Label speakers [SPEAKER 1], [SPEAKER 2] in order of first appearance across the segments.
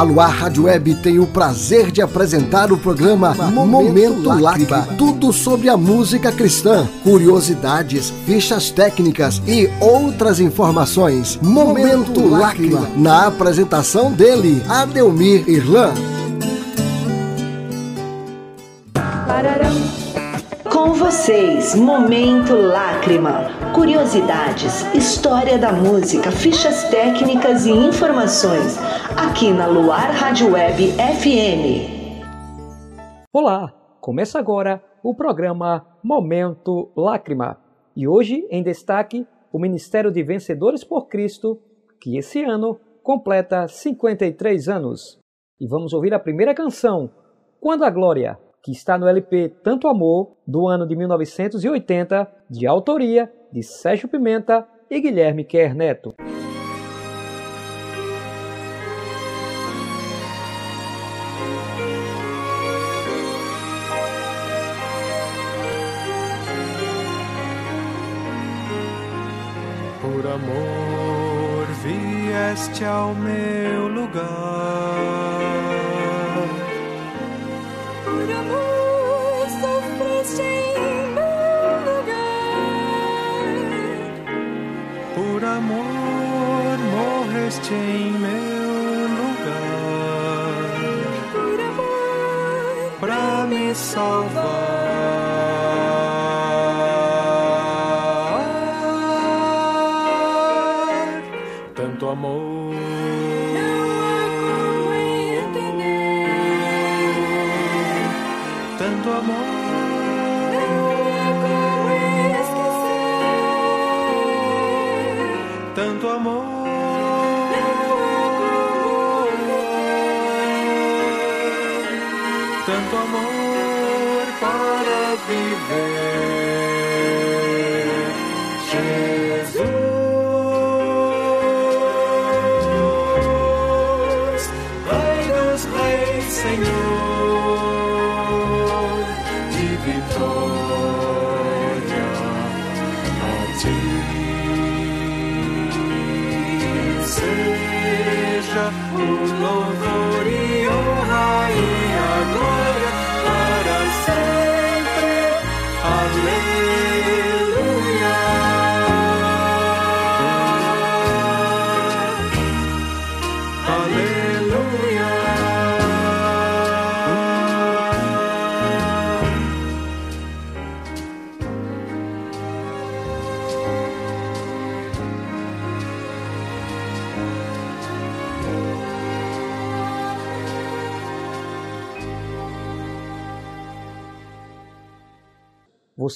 [SPEAKER 1] A Luar Rádio Web tem o prazer de apresentar o programa Momento Lágrima. Tudo sobre a música cristã, curiosidades, fichas técnicas e outras informações. Momento Lágrima. Na apresentação dele, Adelmir Irlan.
[SPEAKER 2] Com vocês, Momento Lágrima. Curiosidades, história da música, fichas técnicas e informações. Aqui na Luar Rádio Web FM.
[SPEAKER 3] Olá, começa agora o programa Momento Lágrima. E hoje, em destaque, o Ministério de Vencedores por Cristo, que esse ano completa 53 anos. E vamos ouvir a primeira canção, Quando a Glória que está no LP Tanto Amor, do ano de 1980, de autoria de Sérgio Pimenta e Guilherme Quer Neto.
[SPEAKER 4] Por amor vieste ao meu Amor. Não há como entender. Tanto amor. tanto amor. Tanto amor para viver. Seja o louvor e honra e a glória para sempre. Aleluia.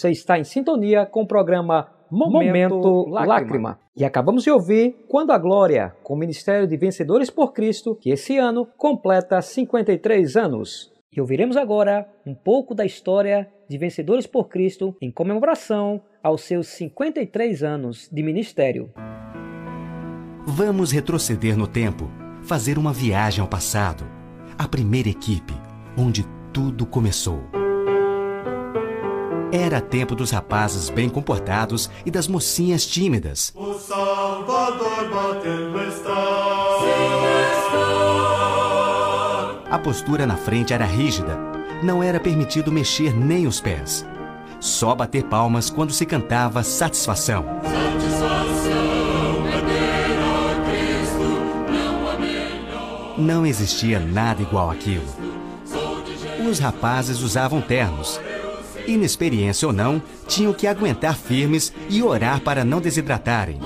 [SPEAKER 3] Você está em sintonia com o programa Momento,
[SPEAKER 5] Momento
[SPEAKER 3] Lágrima.
[SPEAKER 5] Lágrima.
[SPEAKER 3] E acabamos de ouvir Quando a Glória, com o Ministério de Vencedores por Cristo, que esse ano completa 53 anos. E ouviremos agora um pouco da história de Vencedores por Cristo em comemoração aos seus 53 anos de ministério.
[SPEAKER 6] Vamos retroceder no tempo, fazer uma viagem ao passado. A primeira equipe, onde tudo começou. Era tempo dos rapazes bem comportados e das mocinhas tímidas.
[SPEAKER 4] O Salvador batendo está.
[SPEAKER 6] A postura na frente era rígida. Não era permitido mexer nem os pés. Só bater palmas quando se cantava satisfação. Não existia nada igual àquilo. Os rapazes usavam ternos. Inexperiência ou não, tinham que aguentar firmes e orar para não desidratarem.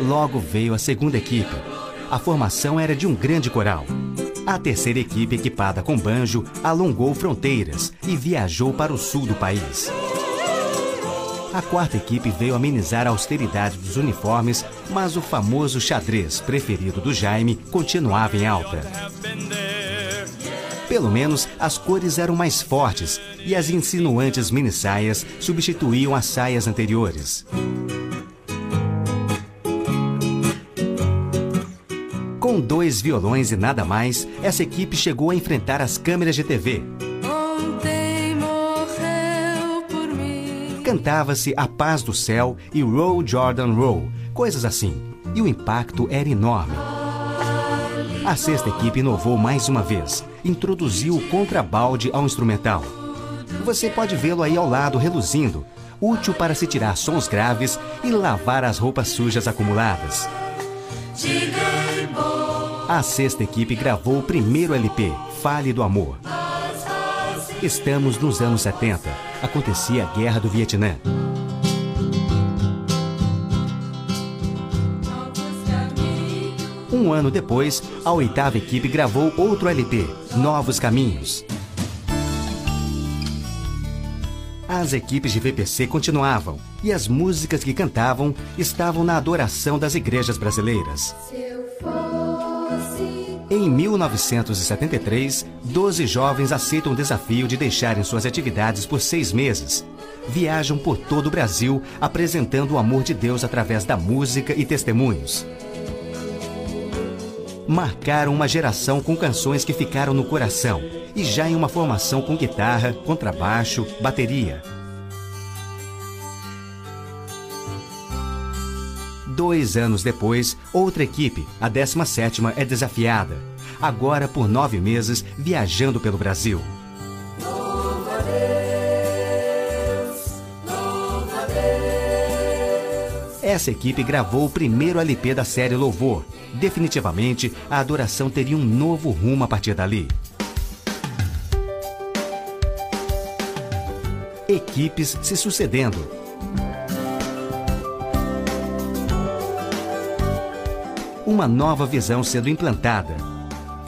[SPEAKER 6] Logo veio a segunda equipe. A formação era de um grande coral. A terceira equipe, equipada com banjo, alongou fronteiras e viajou para o sul do país. A quarta equipe veio amenizar a austeridade dos uniformes, mas o famoso xadrez preferido do Jaime continuava em alta. Pelo menos as cores eram mais fortes e as insinuantes minissaias substituíam as saias anteriores. Com dois violões e nada mais, essa equipe chegou a enfrentar as câmeras de TV. Cantava-se A Paz do Céu e Roll Jordan Roll, coisas assim. E o impacto era enorme. A sexta equipe inovou mais uma vez, introduziu o contrabalde ao instrumental. Você pode vê-lo aí ao lado reluzindo, útil para se tirar sons graves e lavar as roupas sujas acumuladas. A sexta equipe gravou o primeiro LP, Fale do Amor. Estamos nos anos 70. Acontecia a Guerra do Vietnã. Um ano depois, a oitava equipe gravou outro LP, Novos Caminhos. As equipes de VPC continuavam e as músicas que cantavam estavam na adoração das igrejas brasileiras. Em 1973, 12 jovens aceitam o desafio de deixarem suas atividades por seis meses. Viajam por todo o Brasil apresentando o amor de Deus através da música e testemunhos. Marcaram uma geração com canções que ficaram no coração e já em uma formação com guitarra, contrabaixo, bateria. Dois anos depois, outra equipe, a 17ª, é desafiada. Agora por nove meses, viajando pelo Brasil. Essa equipe gravou o primeiro LP da série Louvor. Definitivamente, a adoração teria um novo rumo a partir dali. Equipes se sucedendo. Uma nova visão sendo implantada.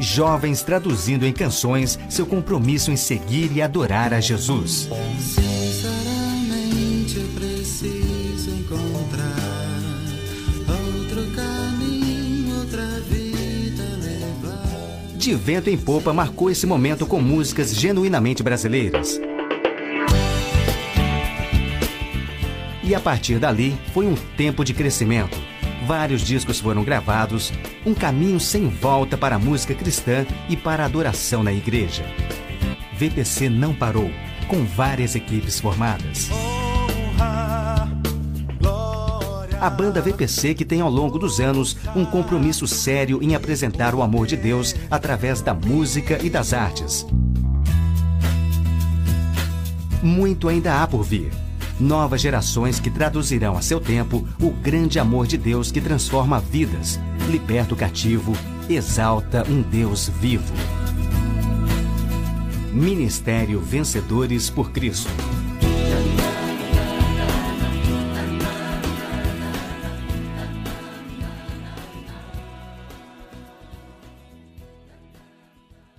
[SPEAKER 6] Jovens traduzindo em canções seu compromisso em seguir e adorar a Jesus.
[SPEAKER 5] Sinceramente eu preciso encontrar outro caminho, outra vida levar.
[SPEAKER 6] De vento em popa marcou esse momento com músicas genuinamente brasileiras. E a partir dali foi um tempo de crescimento. Vários discos foram gravados, um caminho sem volta para a música cristã e para a adoração na igreja. VPC não parou, com várias equipes formadas. A banda VPC que tem ao longo dos anos um compromisso sério em apresentar o amor de Deus através da música e das artes. Muito ainda há por vir. Novas gerações que traduzirão a seu tempo o grande amor de Deus que transforma vidas, liberta o cativo, exalta um Deus vivo. Ministério Vencedores por Cristo.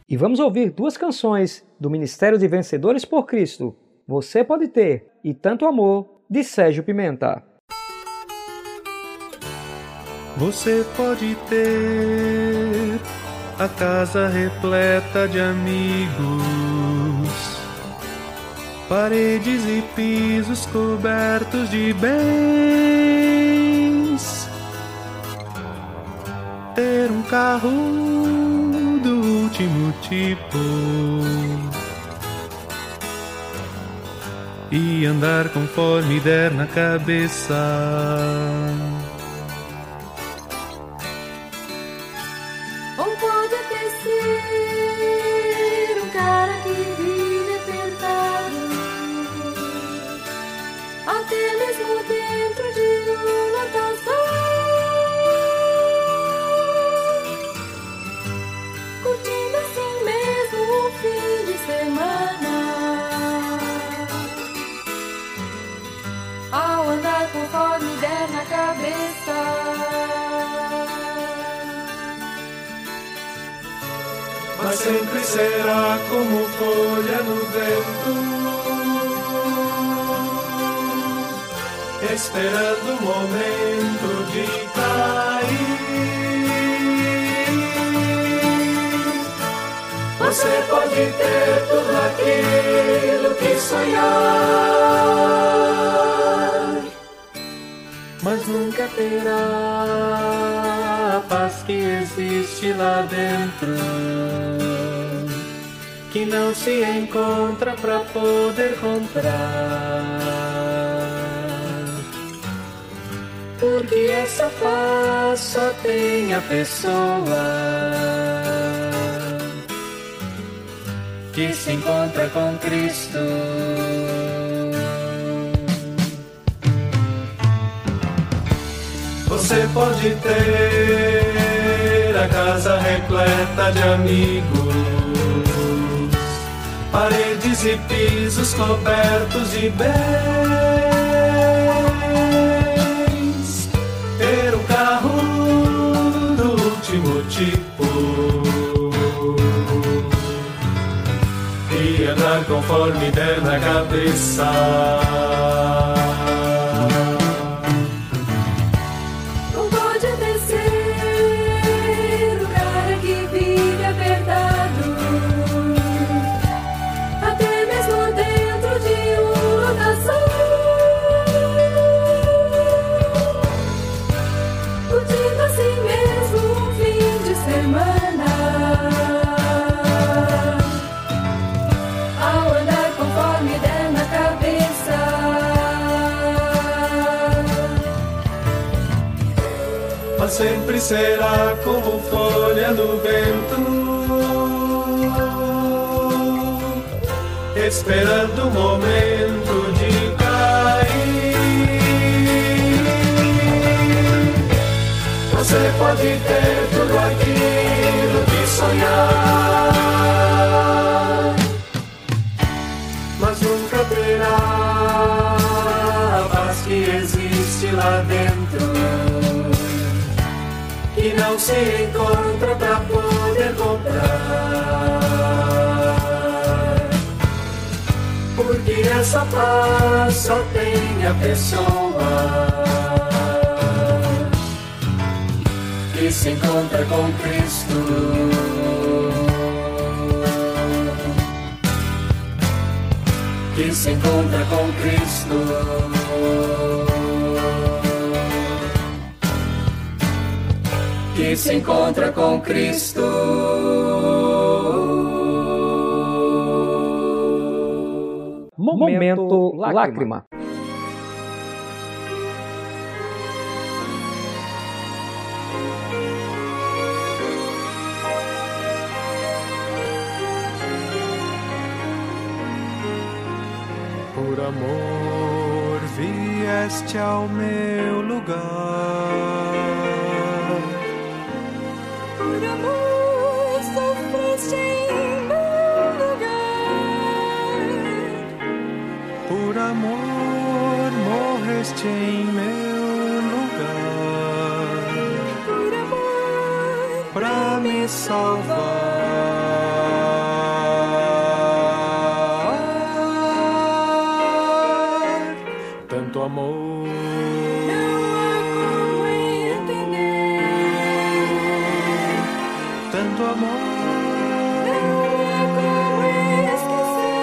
[SPEAKER 3] E vamos ouvir duas canções do Ministério de Vencedores por Cristo. Você pode ter e tanto amor de Sérgio Pimenta.
[SPEAKER 4] Você pode ter a casa repleta de amigos, paredes e pisos cobertos de bens, ter um carro do último tipo e andar conforme der na cabeça.
[SPEAKER 7] Ou pode até ser um cara que vive apertado, até mesmo dentro de uma
[SPEAKER 4] será como folha no vento, esperando o momento de cair. Você pode ter tudo aquilo que sonhar, mas nunca terá a paz que existe lá dentro, que não se encontra pra poder comprar. Porque essa paz só tem a pessoa que se encontra com Cristo. Você pode ter a casa repleta de amigos, paredes e pisos cobertos de bens, ter um carro do último tipo e andar conforme der na cabeça. Será como folha no vento, esperando o momento de cair. Você pode ter não se encontra pra poder comprar. Porque essa paz só tem a pessoa que se encontra com Cristo. Que se encontra com Cristo. Se encontra com Cristo.
[SPEAKER 3] Momento Lágrima.
[SPEAKER 4] Por amor vieste ao meu lugar.
[SPEAKER 7] Em meu lugar.
[SPEAKER 4] Pra me salvar. Tanto amor.
[SPEAKER 7] não há como entender.
[SPEAKER 4] Tanto amor.
[SPEAKER 7] Não há como esquecer.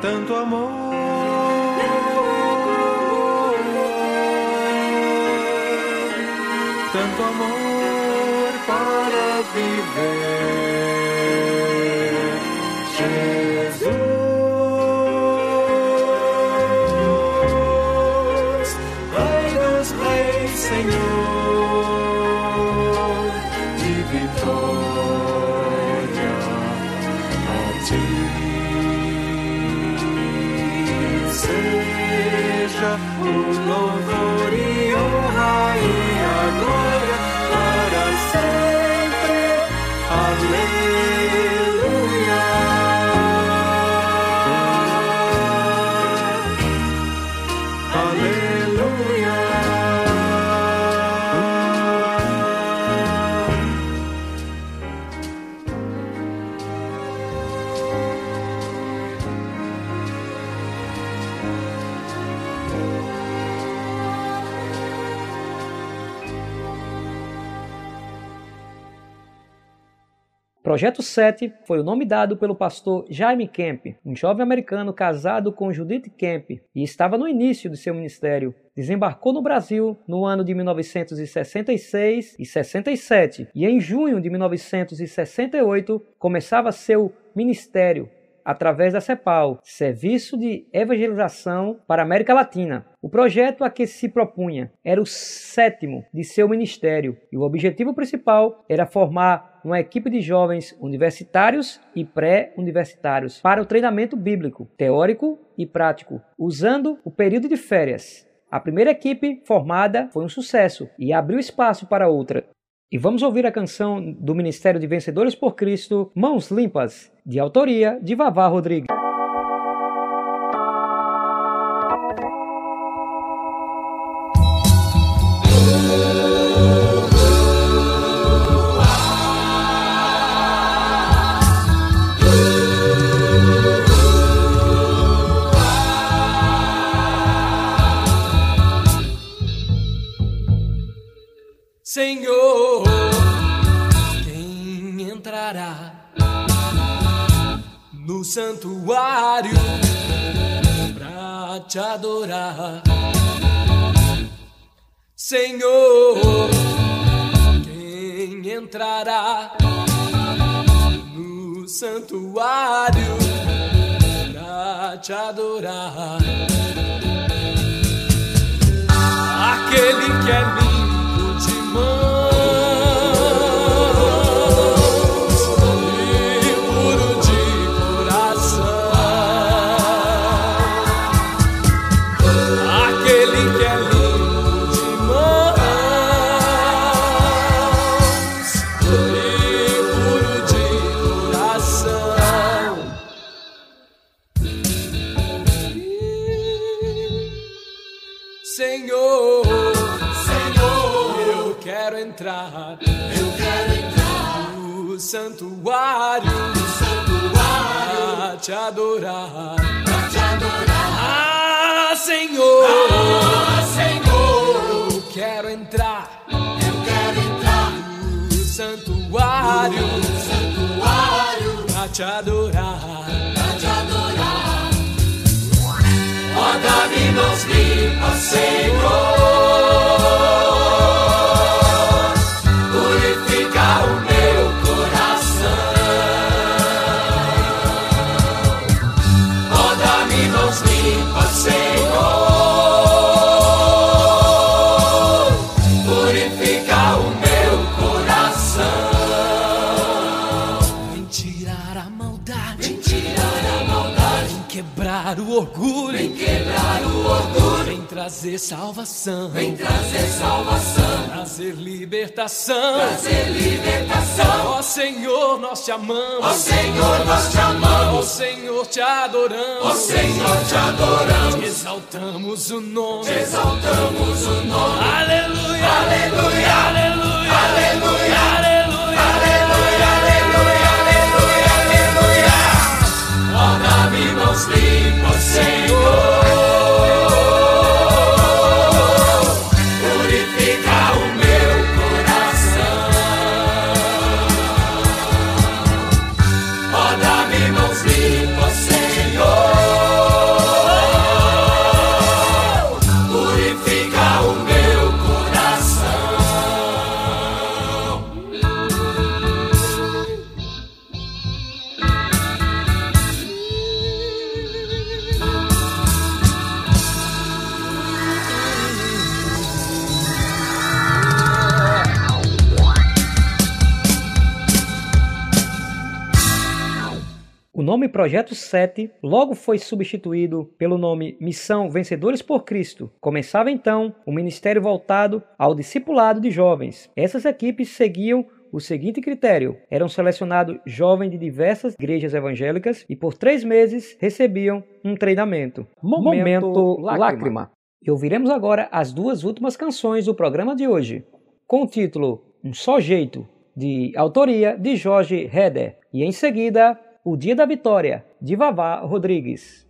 [SPEAKER 4] Tanto amor. Tanto amor para viver. Jesus, Rei dos Reis, Senhor de vitória a ti seja o louvor
[SPEAKER 3] Projeto 7 foi o nome dado pelo pastor Jaime Kemp, um jovem americano casado com Judith Kemp e estava no início de seu ministério. Desembarcou no Brasil no ano de 1966 e 67 e em junho de 1968 começava seu ministério. Através da CEPAL, Serviço de Evangelização para a América Latina. O projeto a que se propunha era o sétimo de seu ministério e o objetivo principal era formar uma equipe de jovens universitários e pré-universitários para o treinamento bíblico, teórico e prático, usando o período de férias. A primeira equipe formada foi um sucesso e abriu espaço para outra. E vamos ouvir a canção do Ministério de Vencedores por Cristo, Mãos Limpas, de autoria de Vavá Rodrigues.
[SPEAKER 8] Santuário pra te adorar? Senhor, quem entrará no santuário pra te adorar? Aquele que é te adorar, pra te adorar. Ah, Senhor, ah, Senhor, eu quero entrar, eu quero entrar no santuário, no santuário, pra te adorar, pra te adorar. Ó, dá-me mãos limpas, Senhor. Trazer salvação. Vem trazer salvação. Trazer libertação. Trazer libertação. Ó Senhor, nós te amamos. Ó Senhor, nós te amamos. Ó Senhor, te adoramos. Ó Senhor, te adoramos. Te exaltamos o nome. Te exaltamos o nome. Aleluia. Aleluia. Aleluia. Aleluia. Aleluia.
[SPEAKER 3] Nome Projeto 7 logo foi substituído pelo nome Missão Vencedores por Cristo. Começava então o ministério voltado ao discipulado de jovens. Essas equipes seguiam o seguinte critério: eram selecionados jovens de diversas igrejas evangélicas e por três meses recebiam um treinamento. Momento, lágrima. E ouviremos agora as duas últimas canções do programa de hoje, com o título Um Só Jeito, de autoria de Jorge Heder, e em seguida O Dia da Vitória, de Vavá Rodrigues.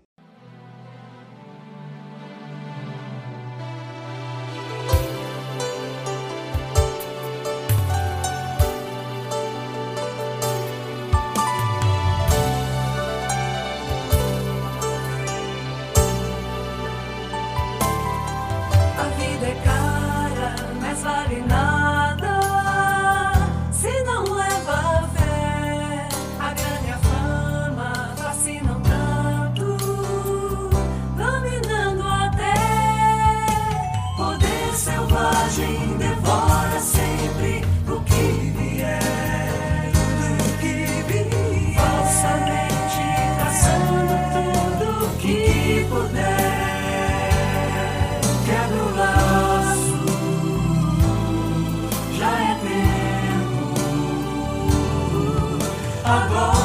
[SPEAKER 9] agora.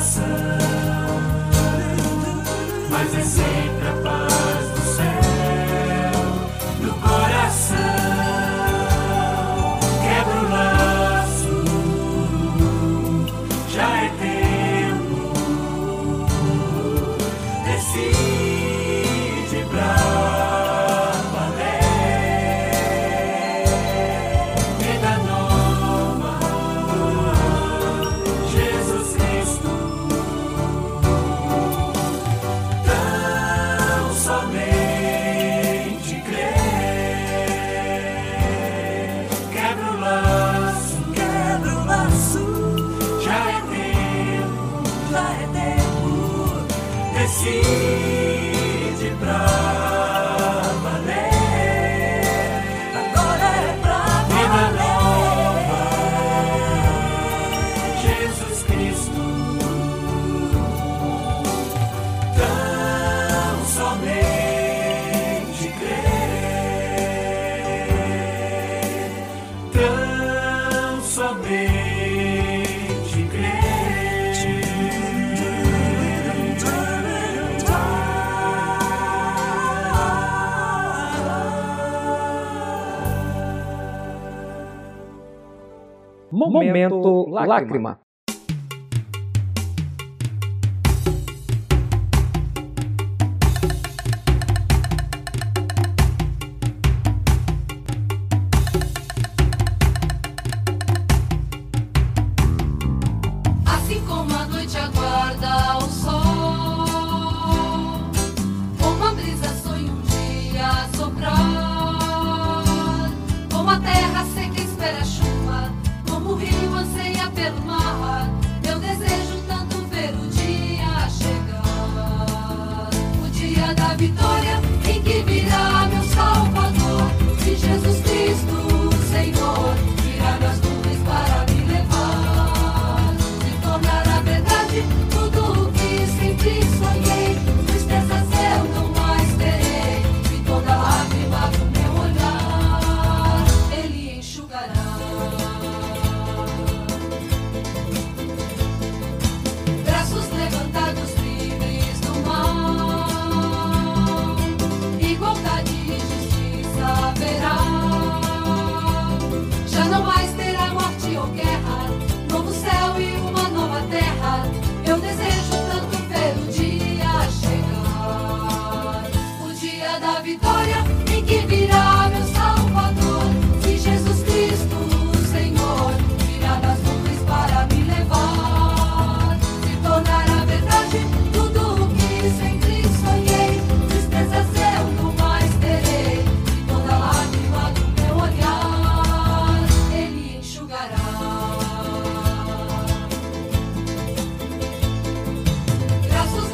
[SPEAKER 9] coração. momento,
[SPEAKER 3] momento lágrima.
[SPEAKER 7] lágrima.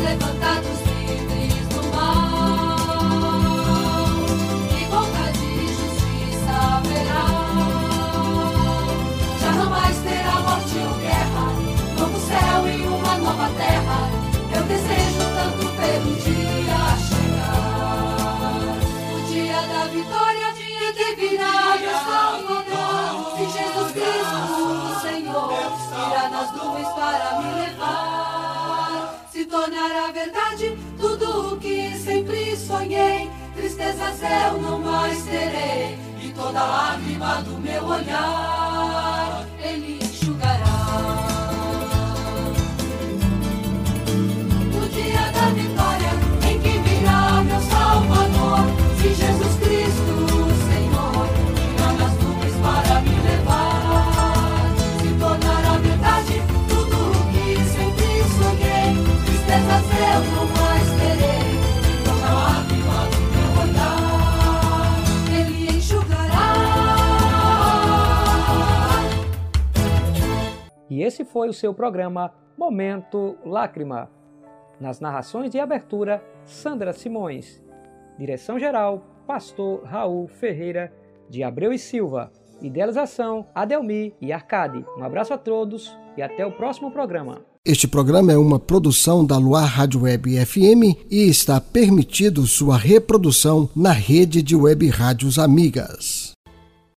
[SPEAKER 7] levanta tornar a verdade tudo o que sempre sonhei. Tristezas eu não mais terei, e toda lágrima do meu olhar
[SPEAKER 3] foi o seu programa Momento Lágrima. Nas narrações de abertura, Sandra Simões. Direção-geral, Pastor Raul Ferreira de Abreu e Silva. Idealização, Adelmi e Arcade. Um abraço a todos e até o próximo programa.
[SPEAKER 1] Este programa é uma produção da Luar Rádio Web FM e está permitido sua reprodução na rede de web rádios amigas.